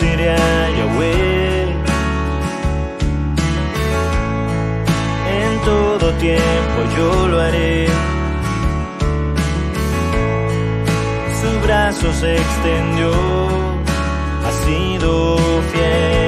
bendeciré a Yahweh en todo tiempo yo lo haré. Su brazo se extendió, ha sido fiel.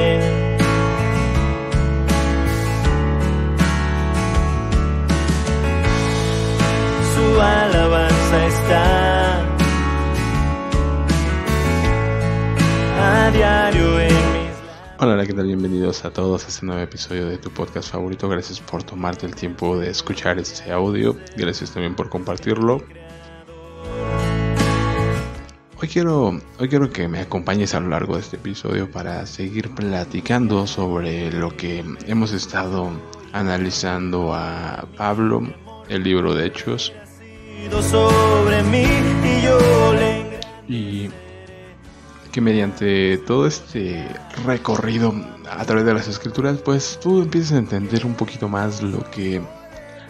A diario en mis Hola, hola, ¿qué tal? Bienvenidos a todos a este nuevo episodio de tu podcast favorito. Gracias por tomarte el tiempo de escuchar este audio. Gracias también por compartirlo. Hoy quiero, hoy quiero que me acompañes a lo largo de este episodio para seguir platicando sobre lo que hemos estado analizando a Pablo, el libro de Hechos, oídos sobre mí y yo le y que mediante todo este recorrido a través de las escrituras, pues tú empiezas a entender un poquito más lo que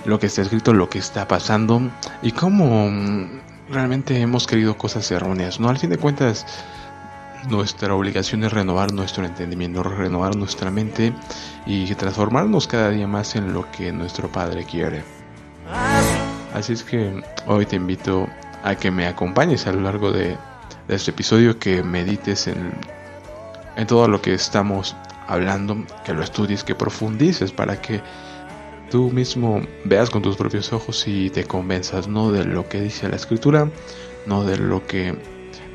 lo que está escrito, lo que está pasando y cómo mm, realmente hemos querido cosas erróneas, ¿no? Al fin de cuentas, nuestra obligación es renovar nuestro entendimiento, renovar nuestra mente y transformarnos cada día más en lo que nuestro Padre quiere. Así es que hoy te invito a que me acompañes a lo largo de, de este episodio, que medites en, en todo lo que estamos hablando, que lo estudies, que profundices para que tú mismo veas con tus propios ojos y te convenzas no de lo que dice la escritura, no de lo que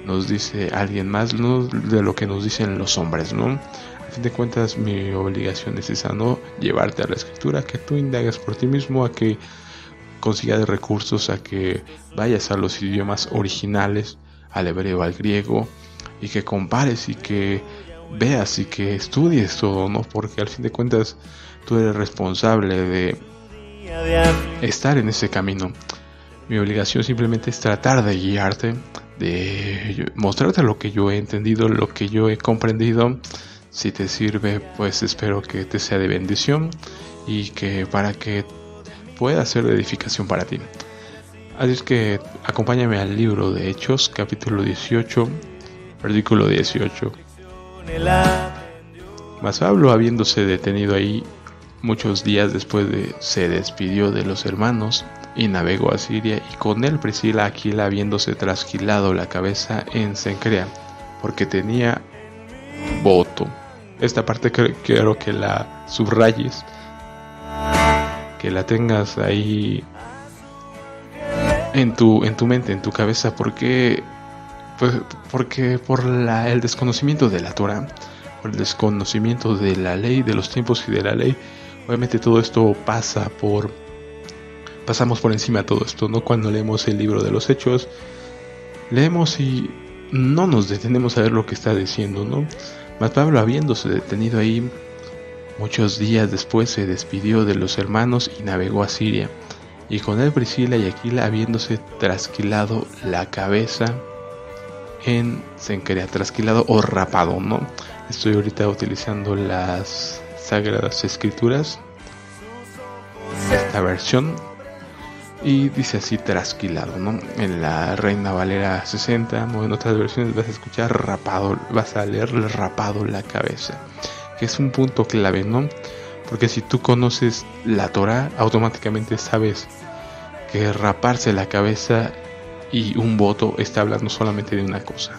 nos dice alguien más, no de lo que nos dicen los hombres, ¿no? A fin de cuentas mi obligación es esa, ¿no? Llevarte a la escritura, que tú indagues por ti mismo, a que consigas recursos, a que vayas a los idiomas originales, al hebreo, al griego, y que compares y que veas y que estudies todo, ¿no? Porque al fin de cuentas tú eres responsable de estar en ese camino. Mi obligación simplemente es tratar de guiarte, de mostrarte lo que yo he entendido, lo que yo he comprendido. Si te sirve, pues espero que te sea de bendición y que para que pueda ser de edificación para ti. Así es que acompáñame al libro de Hechos, capítulo 18, versículo 18. Mas Pablo, habiéndose detenido ahí muchos días después de se despidió de los hermanos y navegó a Siria y con él Priscila Aquila habiéndose trasquilado la cabeza en Sencrea porque tenía voto. Esta parte quiero que la subrayes, que la tengas ahí en tu, en tu mente, en tu cabeza, porque, pues, porque por la, el desconocimiento de la Torah, por el desconocimiento de la ley, de los tiempos y de la ley, obviamente todo esto pasa por, pasamos por encima de todo esto, ¿no? Cuando leemos el libro de los hechos, leemos y no nos detenemos a ver lo que está diciendo, ¿no? Mas Pablo, habiéndose detenido ahí, muchos días después se despidió de los hermanos y navegó a Siria y con él Priscila y Aquila habiéndose trasquilado la cabeza en Sencrea, trasquilado o rapado, ¿no? Estoy ahorita utilizando las Sagradas Escrituras, esta versión, y dice así trasquilado, ¿no? En la Reina Valera 60, o en otras versiones vas a escuchar rapado, vas a leer rapado la cabeza, que es un punto clave, ¿no? Porque si tú conoces la Torah, automáticamente sabes que raparse la cabeza y un voto está hablando solamente de una cosa.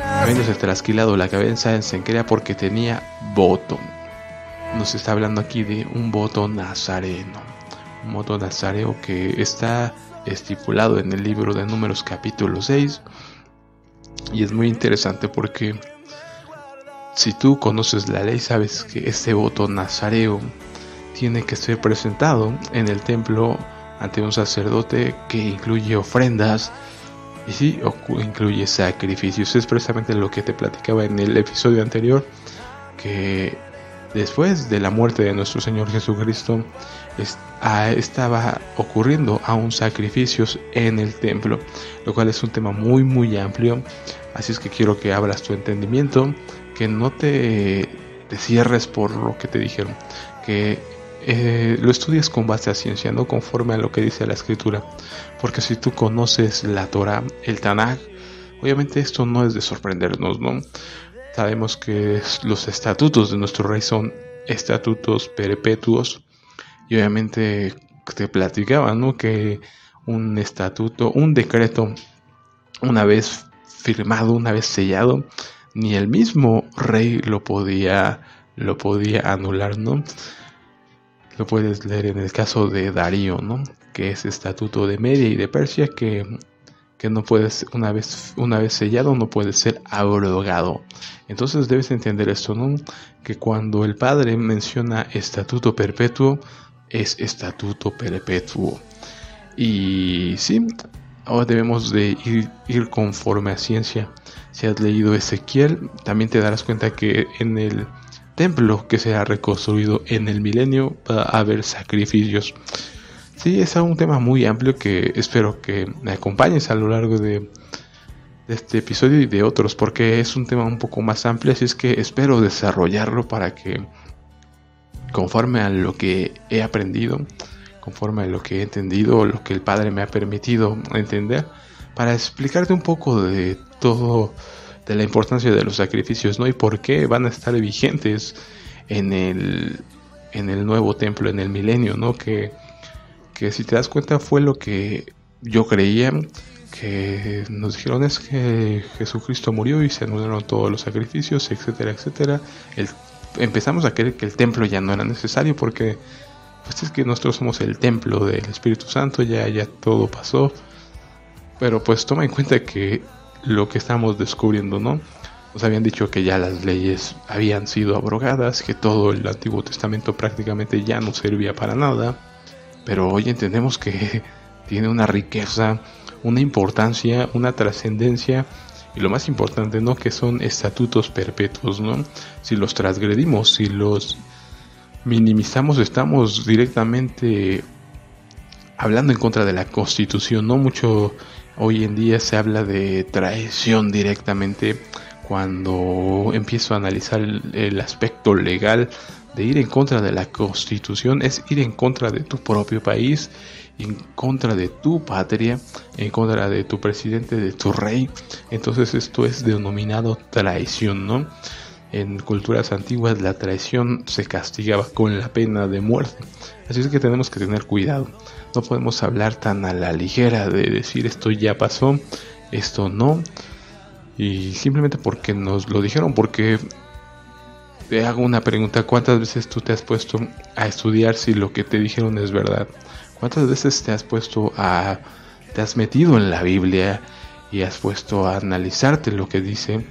Habiéndose trasquilado la cabeza se crea porque tenía voto. Nos está hablando aquí de un voto nazareno. Un voto nazareo que está estipulado en el libro de Números capítulo 6. Y es muy interesante porque si tú conoces la ley, sabes que este voto nazareo tiene que ser presentado en el templo ante un sacerdote que incluye ofrendas y sí, incluye sacrificios. Es precisamente lo que te platicaba en el episodio anterior, que después de la muerte de nuestro Señor Jesucristo es- estaba ocurriendo aún sacrificios en el templo, lo cual es un tema muy muy amplio. Así es que quiero que abras tu entendimiento, que no te, te cierres por lo que te dijeron, que eh, lo estudies con base a ciencia, no conforme a lo que dice la escritura. Porque si tú conoces la Torah, el Tanakh, obviamente esto no es de sorprendernos, ¿no? Sabemos que los estatutos de nuestro rey son estatutos perpetuos y obviamente te platicaba, ¿no? Que un estatuto, un decreto, una vez firmado, una vez sellado, ni el mismo rey lo podía, lo podía anular, ¿no? Lo puedes leer en el caso de Darío, ¿no? Que es estatuto de Media y de Persia que, que no puede una vez, una vez sellado, no puede ser abrogado. Entonces debes entender esto, ¿no? Que cuando el padre menciona estatuto perpetuo, es estatuto perpetuo. Y sí, ahora debemos de ir, ir, conforme a ciencia. Si has leído Ezequiel, también te darás cuenta que en el templo que se ha reconstruido en el milenio va a haber sacrificios. Sí, es un tema muy amplio que espero que me acompañes a lo largo de, de este episodio y de otros, porque es un tema un poco más amplio, así es que espero desarrollarlo para que conforme a lo que he aprendido, conforme a lo que he entendido, lo que el Padre me ha permitido entender, para explicarte un poco de todo, de la importancia de los sacrificios, ¿no? Y por qué van a estar vigentes en el, en el nuevo templo, en el milenio, ¿no? Que, que si te das cuenta fue lo que yo creía, que nos dijeron es que Jesucristo murió y se anularon todos los sacrificios, etcétera, etcétera. empezamos a creer que el templo ya no era necesario porque pues es que nosotros somos el templo del Espíritu Santo, ya, ya todo pasó. Pero pues toma en cuenta que lo que estamos descubriendo, ¿no? Nos habían dicho que ya las leyes habían sido abrogadas, que todo el Antiguo Testamento prácticamente ya no servía para nada. Pero hoy entendemos que tiene una riqueza, una importancia, una trascendencia y lo más importante, ¿no? Que son estatutos perpetuos, ¿no? Si los transgredimos, si los minimizamos, estamos directamente hablando en contra de la constitución, no mucho hoy en día se habla de traición directamente cuando empiezo a analizar el, aspecto legal de ir en contra de la constitución es ir en contra de tu propio país en contra de tu patria, en contra de tu presidente, de tu rey. Entonces esto es denominado traición, ¿no? En culturas antiguas la traición se castigaba con la pena de muerte. Así es que tenemos que tener cuidado. No podemos hablar tan a la ligera de decir esto ya pasó, esto no. Y simplemente porque nos lo dijeron, porque te hago una pregunta, ¿cuántas veces tú te has puesto a estudiar si lo que te dijeron es verdad? ¿Cuántas veces te has puesto a... te has metido en la Biblia y has puesto a analizarte lo que dice?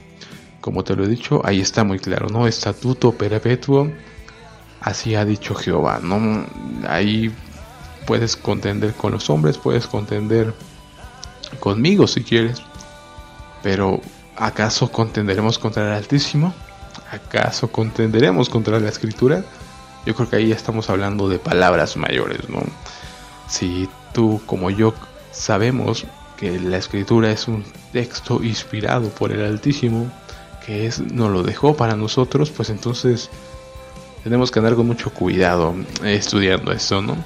Como te lo he dicho, ahí está muy claro, ¿no? Estatuto perpetuo, así ha dicho Jehová, ¿no? Ahí puedes contender con los hombres, puedes contender conmigo si quieres, pero ¿acaso contenderemos contra el Altísimo? ¿Acaso contenderemos contra la Escritura? Yo creo que ahí estamos hablando de palabras mayores, ¿no? Si tú como yo sabemos que la Escritura es un texto inspirado por el Altísimo, que es, nos lo dejó para nosotros, pues entonces tenemos que andar con mucho cuidado estudiando esto, ¿no?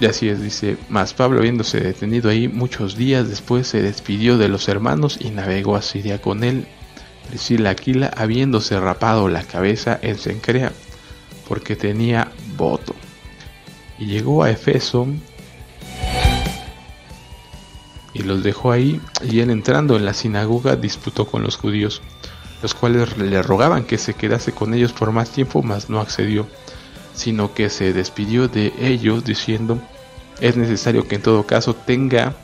Y así es, dice, más Pablo habiéndose detenido ahí muchos días después se despidió de los hermanos y navegó a Siria con él. Priscila Aquila habiéndose rapado la cabeza en Sencrea, porque tenía voto. Y llegó a Efeso y los dejó ahí, y él entrando en la sinagoga disputó con los judíos, los cuales le rogaban que se quedase con ellos por más tiempo, mas no accedió, sino que se despidió de ellos diciendo, es necesario que en todo caso tenga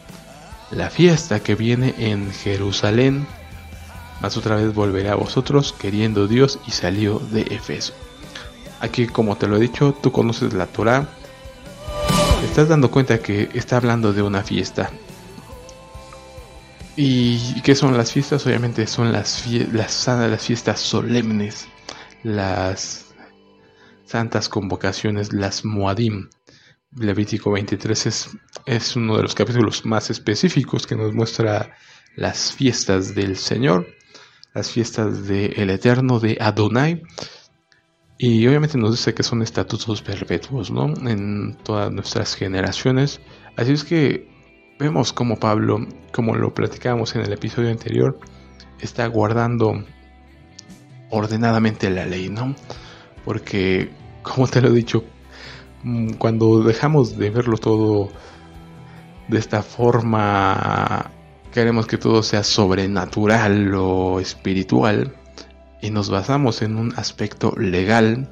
la fiesta que viene en Jerusalén, mas otra vez volverá a vosotros queriendo Dios y salió de Efeso. Aquí como te lo he dicho, tú conoces la Torah, estás dando cuenta que está hablando de una fiesta, ¿Y qué son las fiestas? Obviamente son las, las, las fiestas solemnes, las santas convocaciones, las Moadim. Levítico 23 es, es uno de los capítulos más específicos que nos muestra las fiestas del Señor, las fiestas del Eterno de Adonai. Y obviamente nos dice que son estatutos perpetuos, ¿no? En todas nuestras generaciones. Así es que vemos como Pablo, como lo platicábamos en el episodio anterior, está guardando ordenadamente la ley, ¿no? Porque, como te lo he dicho, mm, cuando dejamos de verlo todo de esta forma, queremos que todo sea sobrenatural o espiritual y nos basamos en un aspecto legal,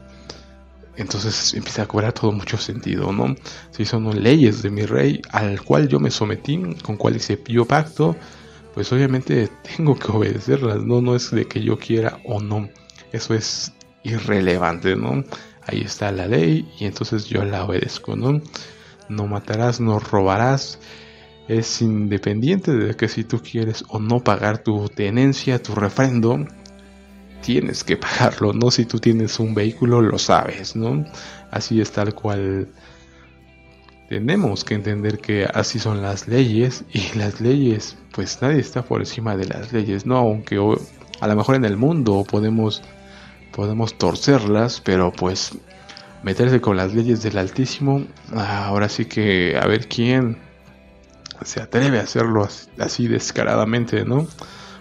entonces empieza a cobrar todo mucho sentido, ¿no? Si son leyes de mi rey al cual yo me sometí, con cual hice yo pacto, pues obviamente tengo que obedecerlas, ¿no? No es de que yo quiera o no, eso es irrelevante, ¿no? Ahí está la ley y entonces yo la obedezco, ¿no? No matarás, no robarás, es independiente de que si tú quieres o no pagar tu tenencia, tu refrendo, tienes que pagarlo, ¿no? Si tú tienes un vehículo, lo sabes, ¿no? Así es tal cual. Tenemos que entender que así son las leyes y las leyes, pues nadie está por encima de las leyes, ¿no? Aunque a lo mejor en el mundo podemos, podemos torcerlas, pero pues meterse con las leyes del Altísimo, ahora sí que a ver quién se atreve a hacerlo así descaradamente, ¿no?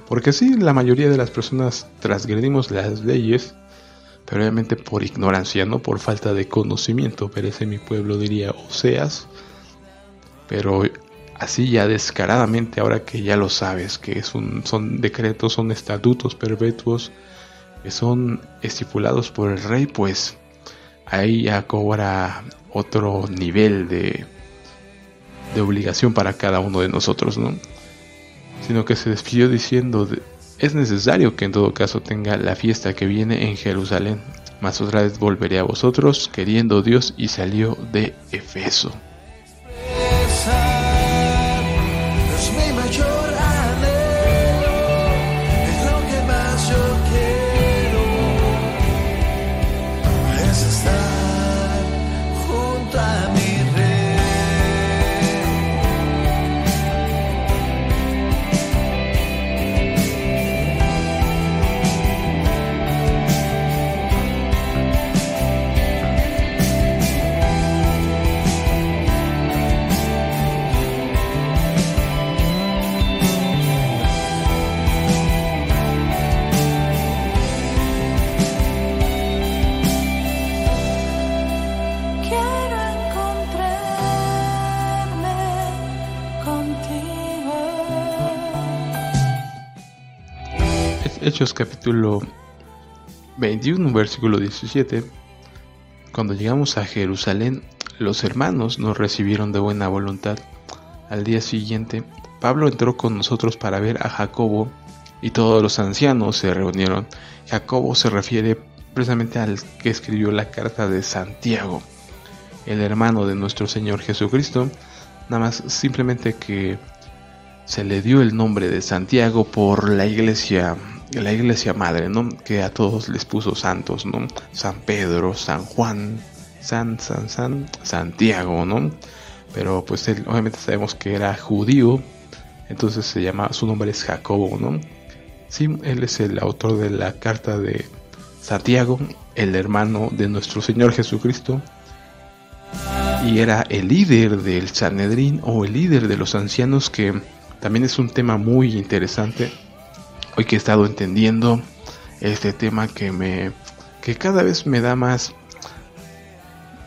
Porque sí, la mayoría de las personas transgredimos las leyes, pero obviamente por ignorancia, no por falta de conocimiento, perece mi pueblo, diría Oseas. Pero así ya descaradamente, ahora que ya lo sabes, que es un, son decretos, son estatutos perpetuos, que son estipulados por el rey, pues ahí ya cobra otro nivel de, de obligación para cada uno de nosotros, ¿no? Sino que se despidió diciendo, es necesario que en todo caso tenga la fiesta que viene en Jerusalén, mas otra vez volveré a vosotros, queriendo Dios, y salió de Efeso. Capítulo 21, versículo 17. Cuando llegamos a Jerusalén, los hermanos nos recibieron de buena voluntad. Al día siguiente, Pablo entró con nosotros para ver a Jacobo y todos los ancianos se reunieron. Jacobo se refiere precisamente al que escribió la carta de Santiago, el hermano de nuestro Señor Jesucristo, nada más simplemente que se le dio el nombre de Santiago por la iglesia la iglesia madre, ¿no? Que a todos les puso santos, ¿no? San Pedro, San Juan, San, San, San, Santiago, ¿no? Pero pues él obviamente sabemos que era judío, entonces se llama, su nombre es Jacobo, ¿no? Sí, él es el autor de la carta de Santiago, el hermano de nuestro Señor Jesucristo, y era el líder del Sanedrín o el líder de los ancianos, que también es un tema muy interesante hoy que he estado entendiendo este tema que me que cada vez me da más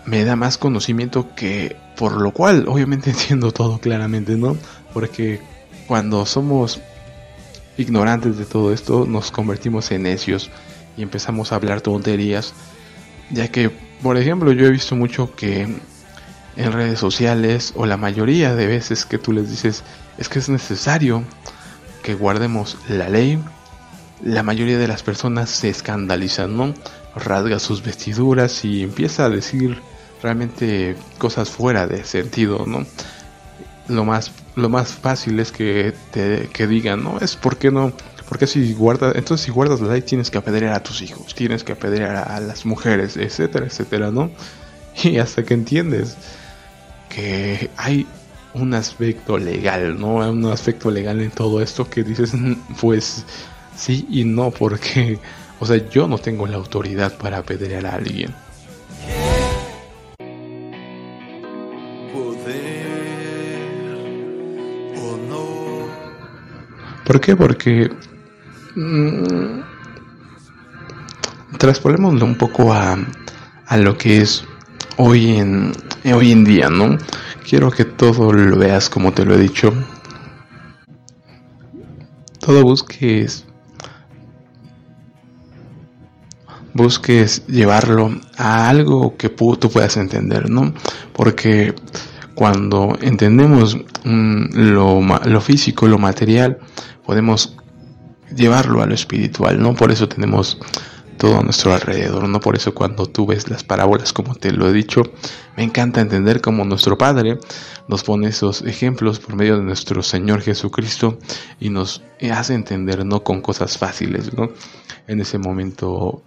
me da más conocimiento que por lo cual obviamente entiendo todo claramente, ¿no? Porque cuando somos ignorantes de todo esto nos convertimos en necios y empezamos a hablar tonterías, ya que por ejemplo yo he visto mucho que en redes sociales o la mayoría de veces que tú les dices es que es necesario que guardemos la ley, la mayoría de las personas se escandalizan, ¿no? Rasga sus vestiduras y empieza a decir realmente cosas fuera de sentido, ¿no? Lo más, lo más fácil es que te que digan, ¿no? Es porque no, porque si guardas, entonces si guardas la ley tienes que apedrear a tus hijos, tienes que apedrear a las mujeres, etcétera, etcétera, ¿no? Y hasta que entiendes que hay un aspecto legal, ¿no? Un aspecto legal en todo esto que dices, pues sí y no, porque, o sea, yo no tengo la autoridad para apedrear a alguien. ¿Por qué? Porque mm, traspolémoslo un poco a, a lo que es hoy en, hoy en día, ¿no? Quiero que todo lo veas como te lo he dicho. Todo busques busques llevarlo a algo que tú puedas entender, ¿no? Porque cuando entendemos mm, lo, lo físico, lo material, podemos llevarlo a lo espiritual, ¿no? Por eso tenemos todo a nuestro alrededor, ¿no? Por eso cuando tú ves las parábolas, como te lo he dicho, me encanta entender cómo nuestro Padre nos pone esos ejemplos por medio de nuestro Señor Jesucristo y nos hace entender, ¿no? Con cosas fáciles, ¿no? En ese momento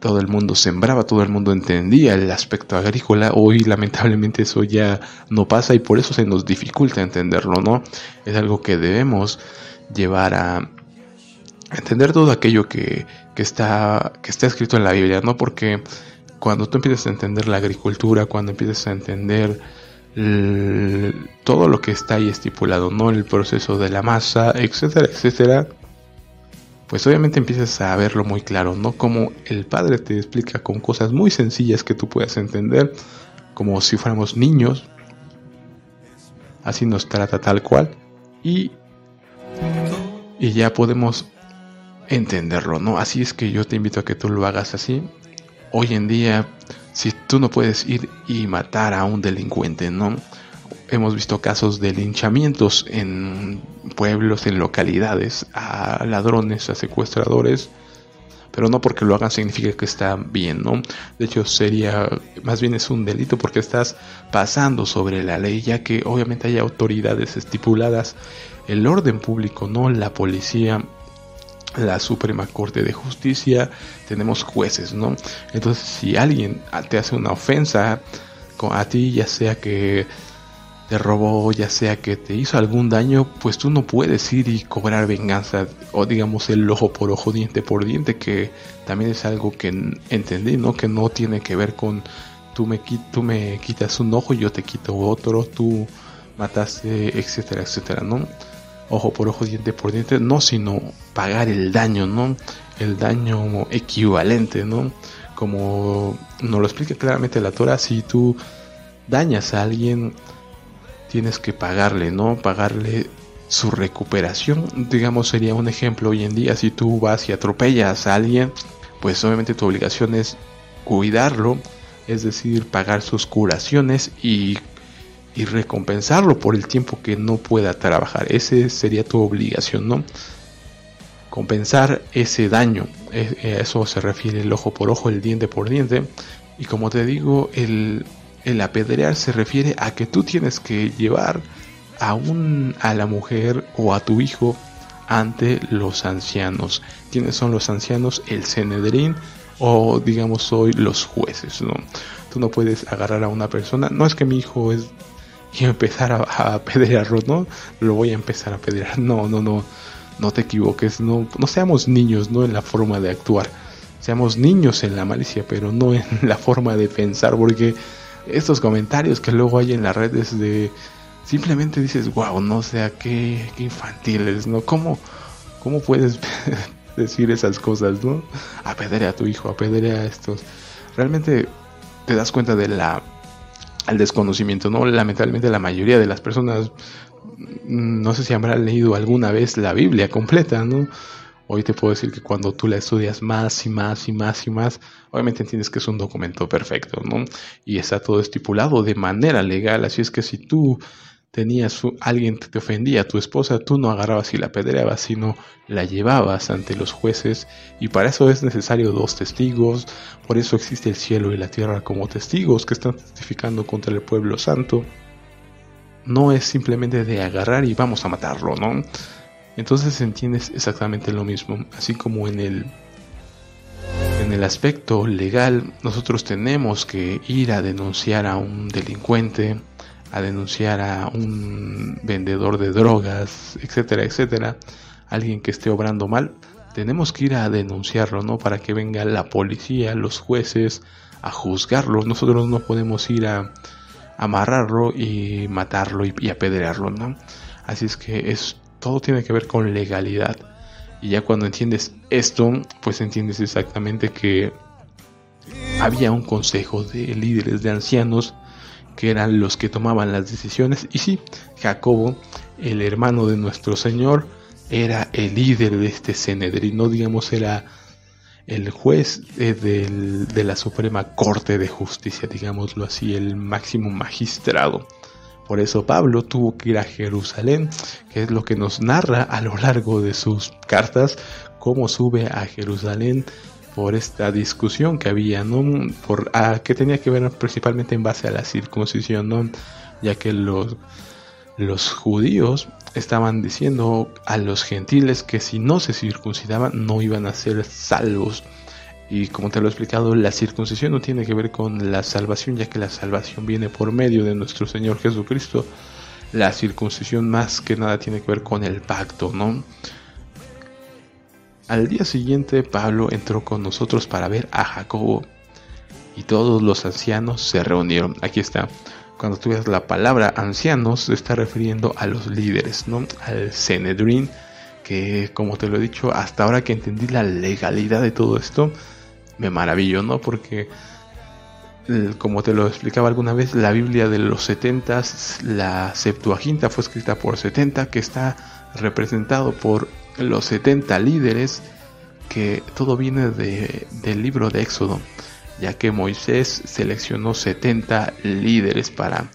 todo el mundo sembraba, todo el mundo entendía el aspecto agrícola. Hoy lamentablemente eso ya no pasa y por eso se nos dificulta entenderlo, ¿no? Es algo que debemos llevar a entender todo aquello que, está, que está escrito en la Biblia, ¿no? Porque cuando tú empiezas a entender la agricultura, cuando empiezas a entender todo lo que está ahí estipulado, ¿no? El proceso de la masa, etcétera, etcétera, pues obviamente empiezas a verlo muy claro, ¿no? Como el padre te explica con cosas muy sencillas que tú puedas entender, como si fuéramos niños, así nos trata tal cual, y, y ya podemos entenderlo, ¿no? Así es que yo te invito a que tú lo hagas así. Hoy en día, si tú no puedes ir y matar a un delincuente, ¿no? Hemos visto casos de linchamientos en pueblos, en localidades, a ladrones, a secuestradores, pero no porque lo hagan significa que está bien, ¿no? De hecho, sería, más bien es un delito porque estás pasando sobre la ley, ya que obviamente hay autoridades estipuladas, el orden público, no la policía, la Suprema Corte de Justicia, tenemos jueces, ¿no? Entonces, si alguien te hace una ofensa a ti, ya sea que te robó, ya sea que te hizo algún daño, pues tú no puedes ir y cobrar venganza o digamos el ojo por ojo, diente por diente, que también es algo que entendí, ¿no? Que no tiene que ver con tú me, tú me quitas un ojo yo te quito otro, tú mataste, etcétera, etcétera, ¿no? Ojo por ojo, diente por diente, no, sino pagar el daño, ¿no? El daño equivalente, ¿no? Como nos lo explica claramente la Torah, si tú dañas a alguien, tienes que pagarle, ¿no? Pagarle su recuperación, digamos, sería un ejemplo hoy en día, si tú vas y atropellas a alguien, pues obviamente tu obligación es cuidarlo, es decir, pagar sus curaciones y, y recompensarlo por el tiempo que no pueda trabajar. Ese sería tu obligación, ¿no? Compensar ese daño. E, e, eso se refiere el ojo por ojo, el diente por diente. Y como te digo, el, el apedrear se refiere a que tú tienes que llevar a, un, a la mujer o a tu hijo ante los ancianos. ¿Quiénes son los ancianos? El Cenedrín o digamos hoy los jueces. ¿no? Tú no puedes agarrar a una persona. No es que mi hijo es y empezar a, apedrearlo, ¿no? Lo voy a empezar a apedrear. No, no, no. No te equivoques. No, no seamos niños, ¿no? En la forma de actuar. Seamos niños en la malicia, pero no en la forma de pensar, porque estos comentarios que luego hay en las redes de simplemente dices, wow, no sé, qué, qué infantiles, ¿no? ¿Cómo, cómo puedes decir esas cosas, ¿no? Apedrea a tu hijo, apedrea a estos. Realmente te das cuenta de la al desconocimiento, ¿no? Lamentablemente la mayoría de las personas mm, no sé si habrán leído alguna vez la Biblia completa, ¿no? Hoy te puedo decir que cuando tú la estudias más y más y más y más, obviamente entiendes que es un documento perfecto, ¿no? Y está todo estipulado de manera legal, así es que si tú tenías alguien que te ofendía, tu esposa, tú no agarrabas y la apedreabas, sino la llevabas ante los jueces y para eso es necesario dos testigos, por eso existe el cielo y la tierra como testigos que están testificando contra el pueblo santo. No es simplemente de agarrar y vamos a matarlo, ¿no? Entonces entiendes exactamente lo mismo, así como en el en el aspecto legal nosotros tenemos que ir a denunciar a un delincuente, a denunciar a un vendedor de drogas, etcétera, etcétera, alguien que esté obrando mal, tenemos que ir a denunciarlo, ¿no? Para que venga la policía, los jueces a juzgarlo. Nosotros no podemos ir a amarrarlo y matarlo y, y apedrearlo, ¿no? Así es que es todo tiene que ver con legalidad. Y ya cuando entiendes esto, pues entiendes exactamente que había un consejo de líderes de ancianos que eran los que tomaban las decisiones. Y sí, Jacobo, el hermano de nuestro Señor, era el líder de este Cenedrín, no digamos era el juez de la Suprema Corte de Justicia, digámoslo así, el máximo magistrado. Por eso Pablo tuvo que ir a Jerusalén, que es lo que nos narra a lo largo de sus cartas, cómo sube a Jerusalén por esta discusión que había, ¿no? Por, a, que tenía que ver principalmente en base a la circuncisión, ¿no? Ya que los, los judíos estaban diciendo a los gentiles que si no se circuncidaban no iban a ser salvos. Y como te lo he explicado, la circuncisión no tiene que ver con la salvación, ya que la salvación viene por medio de nuestro Señor Jesucristo. La circuncisión más que nada tiene que ver con el pacto, ¿no? Al día siguiente Pablo entró con nosotros para ver a Jacobo y todos los ancianos se reunieron. Aquí está. Cuando tú ves la palabra ancianos se está refiriendo a los líderes, ¿no? Al Cenedrín, que como te lo he dicho, hasta ahora que entendí la legalidad de todo esto, me maravillo, ¿no? Porque, como te lo explicaba alguna vez, la Biblia de los 70, la Septuaginta fue escrita por 70, que está representado por los 70 líderes, que todo viene de, del libro de Éxodo, ya que Moisés seleccionó 70 líderes para,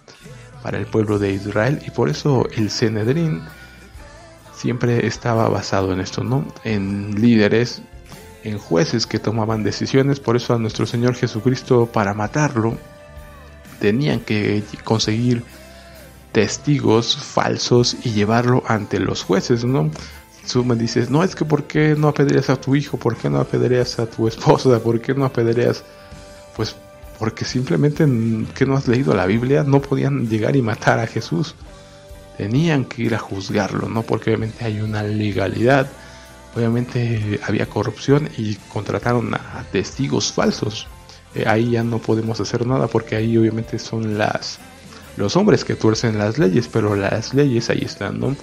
para el pueblo de Israel y por eso el Cenedrín siempre estaba basado en esto, ¿no? En líderes en jueces que tomaban decisiones, por eso a nuestro Señor Jesucristo para matarlo tenían que conseguir testigos falsos y llevarlo ante los jueces, ¿no? Tú me dices, no, es que ¿por qué no apedreas a tu hijo? ¿Por qué no apedreas a tu esposa? ¿Por qué no apedreas? Pues porque simplemente que no has leído la Biblia, no podían llegar y matar a Jesús. Tenían que ir a juzgarlo, ¿no? Porque obviamente hay una legalidad obviamente había corrupción y contrataron a testigos falsos. Eh, ahí ya no podemos hacer nada porque ahí obviamente son las los hombres que tuercen las leyes, pero las leyes ahí están, ¿no?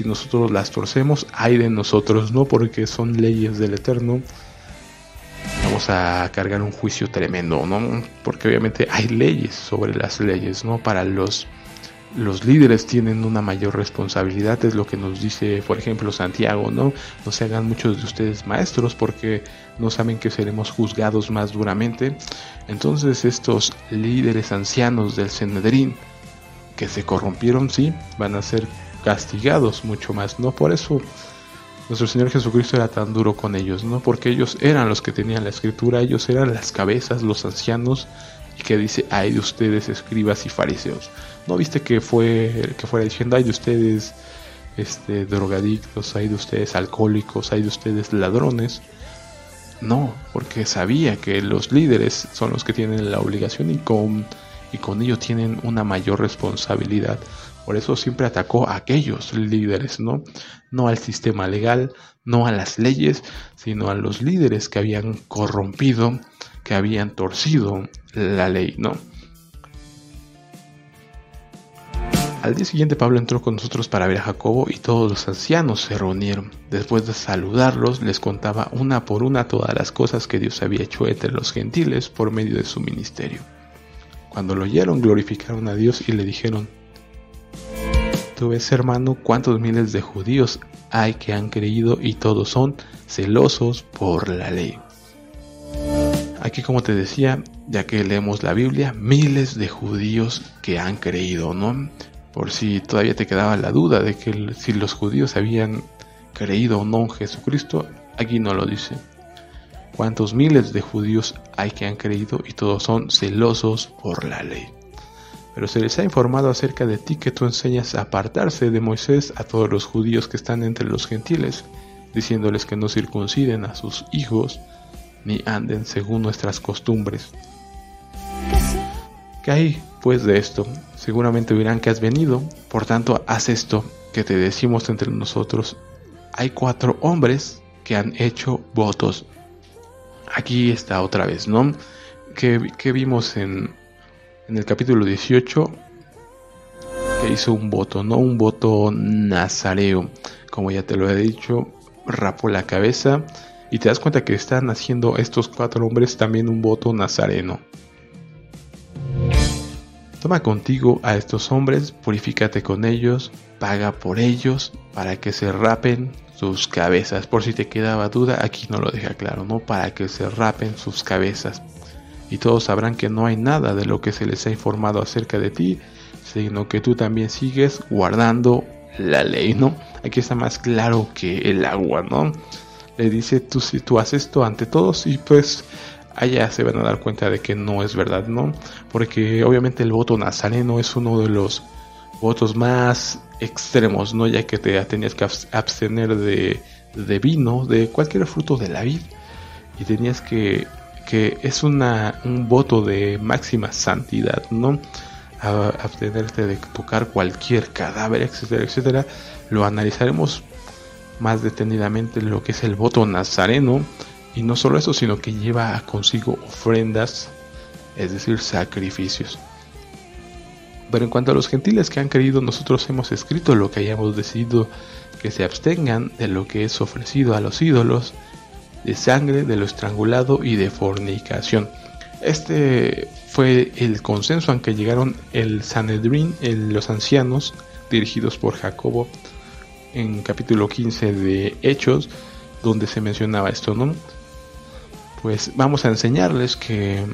Si nosotros las torcemos, hay de nosotros, ¿no? Porque son leyes del Eterno. Vamos a cargar un juicio tremendo, ¿no? Porque obviamente hay leyes sobre las leyes, ¿no? Para los los líderes tienen una mayor responsabilidad, es lo que nos dice, por ejemplo, Santiago, ¿no? No se hagan muchos de ustedes maestros porque no saben que seremos juzgados más duramente. Entonces estos líderes ancianos del Senedrín que se corrompieron, sí, van a ser castigados mucho más, ¿no? Por eso nuestro Señor Jesucristo era tan duro con ellos, ¿no? Porque ellos eran los que tenían la escritura, ellos eran las cabezas, los ancianos, y que dice, ay de ustedes, escribas y fariseos ¿No viste que fue que fuera diciendo, hay de ustedes este, drogadictos, hay de ustedes alcohólicos, hay de ustedes ladrones? No, porque sabía que los líderes son los que tienen la obligación y con, y con ello tienen una mayor responsabilidad. Por eso siempre atacó a aquellos líderes, ¿no? No al sistema legal, no a las leyes, sino a los líderes que habían corrompido, que habían torcido la ley, ¿no? Al día siguiente Pablo entró con nosotros para ver a Jacobo y todos los ancianos se reunieron. Después de saludarlos les contaba una por una todas las cosas que Dios había hecho entre los gentiles por medio de su ministerio. Cuando lo oyeron glorificaron a Dios y le dijeron, Tú ves hermano cuántos miles de judíos hay que han creído y todos son celosos por la ley. Aquí como te decía, ya que leemos la Biblia, miles de judíos que han creído, ¿no? por si todavía te quedaba la duda de que si los judíos habían creído o no en Jesucristo, aquí no lo dice. ¿Cuántos miles de judíos hay que han creído y todos son celosos por la ley? Pero se les ha informado acerca de ti que tú enseñas a apartarse de Moisés a todos los judíos que están entre los gentiles, diciéndoles que no circunciden a sus hijos ni anden según nuestras costumbres. ¿Qué hay pues de esto? Seguramente verán que has venido, por tanto haz esto que te decimos entre nosotros. Hay cuatro hombres que han hecho votos. Aquí está otra vez, ¿no? Que, vimos en, en el capítulo 18 que hizo un voto, no un voto nazareo, como ya te lo he dicho. rapó la cabeza y te das cuenta que están haciendo estos cuatro hombres también un voto nazareno. Toma contigo a estos hombres, purifícate con ellos, paga por ellos para que se rapen sus cabezas. Por si te quedaba duda, aquí no lo deja claro, ¿no? Para que se rapen sus cabezas. Y todos sabrán que no hay nada de lo que se les ha informado acerca de ti, sino que tú también sigues guardando la ley, ¿no? Aquí está más claro que el agua, ¿no? Le dice, tú si tú haces esto ante todos y pues allá se van a dar cuenta de que no es verdad, ¿no? Porque obviamente el voto nazareno es uno de los votos más extremos, ¿no? Ya que te tenías que abstener de, de vino, de cualquier fruto de la vid, y tenías que, que es una, un voto de máxima santidad, ¿no? abstenerte de tocar cualquier cadáver, etcétera, etcétera. Lo analizaremos más detenidamente lo que es el voto nazareno y no solo eso, sino que lleva consigo ofrendas, es decir, sacrificios. Pero en cuanto a los gentiles que han creído, nosotros hemos escrito lo que hayamos decidido que se abstengan de lo que es ofrecido a los ídolos, de sangre, de lo estrangulado y de fornicación. Este fue el consenso al que llegaron el Sanedrín, los ancianos, dirigidos por Jacobo, en capítulo 15 de Hechos, donde se mencionaba esto, ¿no? pues vamos a enseñarles que,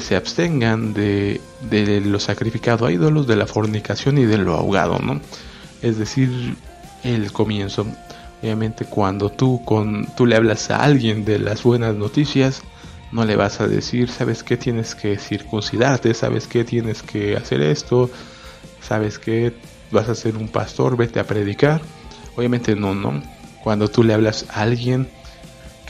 se abstengan de, lo sacrificado a ídolos, de la fornicación y de lo ahogado, ¿no? Es decir, el comienzo. Obviamente cuando tú, con, tú le hablas a alguien de las buenas noticias, no le vas a decir, sabes que tienes que circuncidarte, sabes que tienes que hacer esto, sabes que vas a ser un pastor, vete a predicar. Obviamente no, no. Cuando tú le hablas a alguien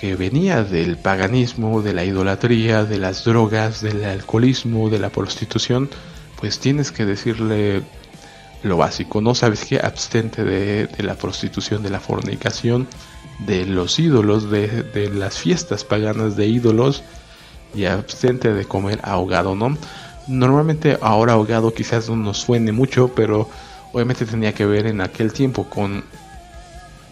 que venía del paganismo, de la idolatría, de las drogas, del alcoholismo, de la prostitución, pues tienes que decirle lo básico, ¿no? ¿Sabes qué? Abstente de, la prostitución, de la fornicación, de los ídolos, de, de, las fiestas paganas de ídolos y abstente de comer ahogado, ¿no? Normalmente ahora ahogado quizás no nos suene mucho, pero obviamente tenía que ver en aquel tiempo con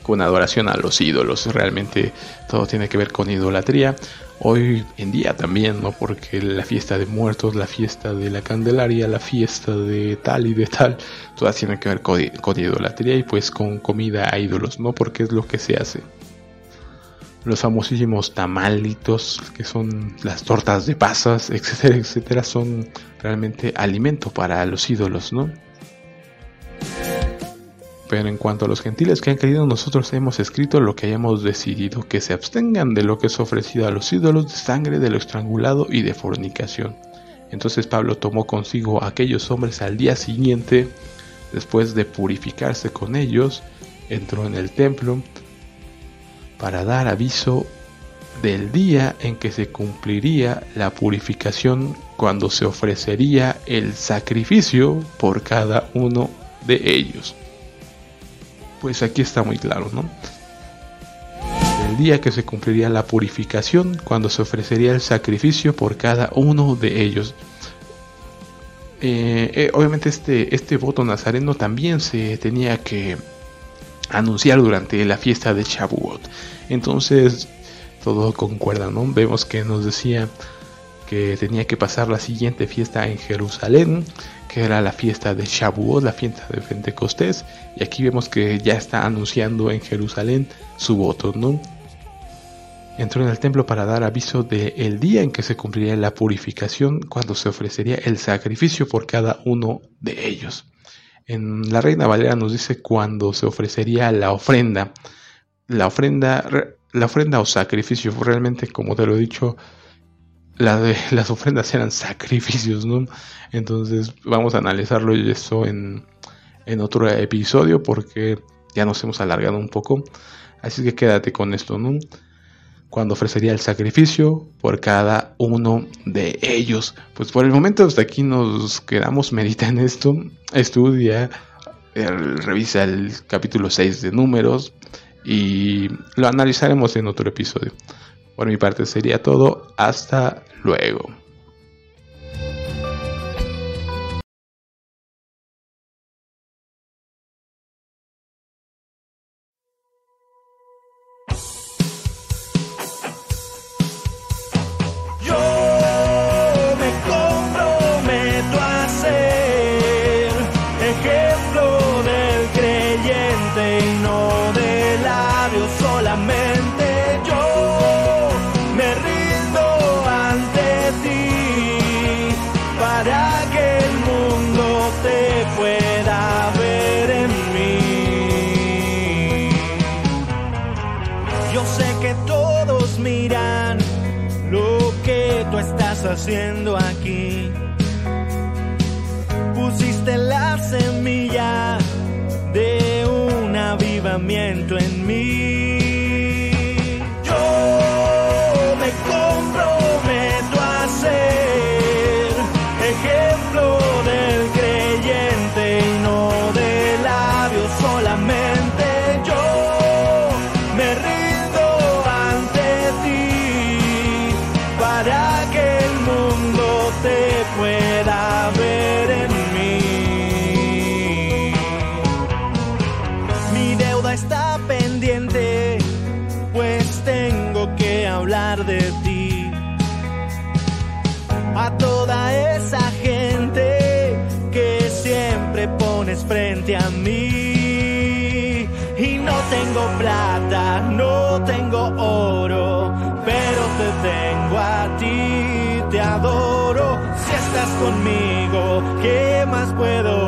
con adoración a los ídolos. Realmente todo tiene que ver con idolatría. Hoy en día también, ¿no? Porque la fiesta de muertos, la fiesta de la Candelaria, la fiesta de tal y de tal, todas tienen que ver con, idolatría y pues con comida a ídolos, ¿no? Porque es lo que se hace. Los famosísimos tamalitos, que son las tortas de pasas, etcétera, etcétera, son realmente alimento para los ídolos, ¿no? Pero en cuanto a los gentiles que han creído, nosotros hemos escrito lo que hayamos decidido, que se abstengan de lo que es ofrecido a los ídolos, de sangre, de lo estrangulado y de fornicación. Entonces Pablo tomó consigo a aquellos hombres al día siguiente, después de purificarse con ellos, entró en el templo para dar aviso del día en que se cumpliría la purificación cuando se ofrecería el sacrificio por cada uno de ellos pues aquí está muy claro, ¿no? El día que se cumpliría la purificación, cuando se ofrecería el sacrificio por cada uno de ellos. Eh, eh, obviamente este, este voto nazareno también se tenía que anunciar durante la fiesta de Shavuot. Entonces todo concuerda, ¿no? Vemos que nos decía que tenía que pasar la siguiente fiesta en Jerusalén, que era la fiesta de Shavuot, la fiesta de Pentecostés, y aquí vemos que ya está anunciando en Jerusalén su voto, ¿no? Entró en el templo para dar aviso del el día en que se cumpliría la purificación, cuando se ofrecería el sacrificio por cada uno de ellos. En la Reina Valera nos dice cuando se ofrecería la ofrenda. La ofrenda, la ofrenda o sacrificio, realmente como te lo he dicho, la de, las ofrendas eran sacrificios, ¿no? Entonces vamos a analizarlo eso en, en otro episodio porque ya nos hemos alargado un poco. Así que quédate con esto, ¿no? Cuando ofrecería el sacrificio por cada uno de ellos. Pues por el momento hasta aquí nos quedamos, medita en esto, estudia, revisa el capítulo 6 de números y lo analizaremos en otro episodio. Por mi parte sería todo. Hasta luego. haciendo aquí? Pusiste la semilla de un avivamiento en mí. Y no tengo plata, no tengo oro, pero te tengo a ti, te adoro. Si estás conmigo, ¿qué más puedo?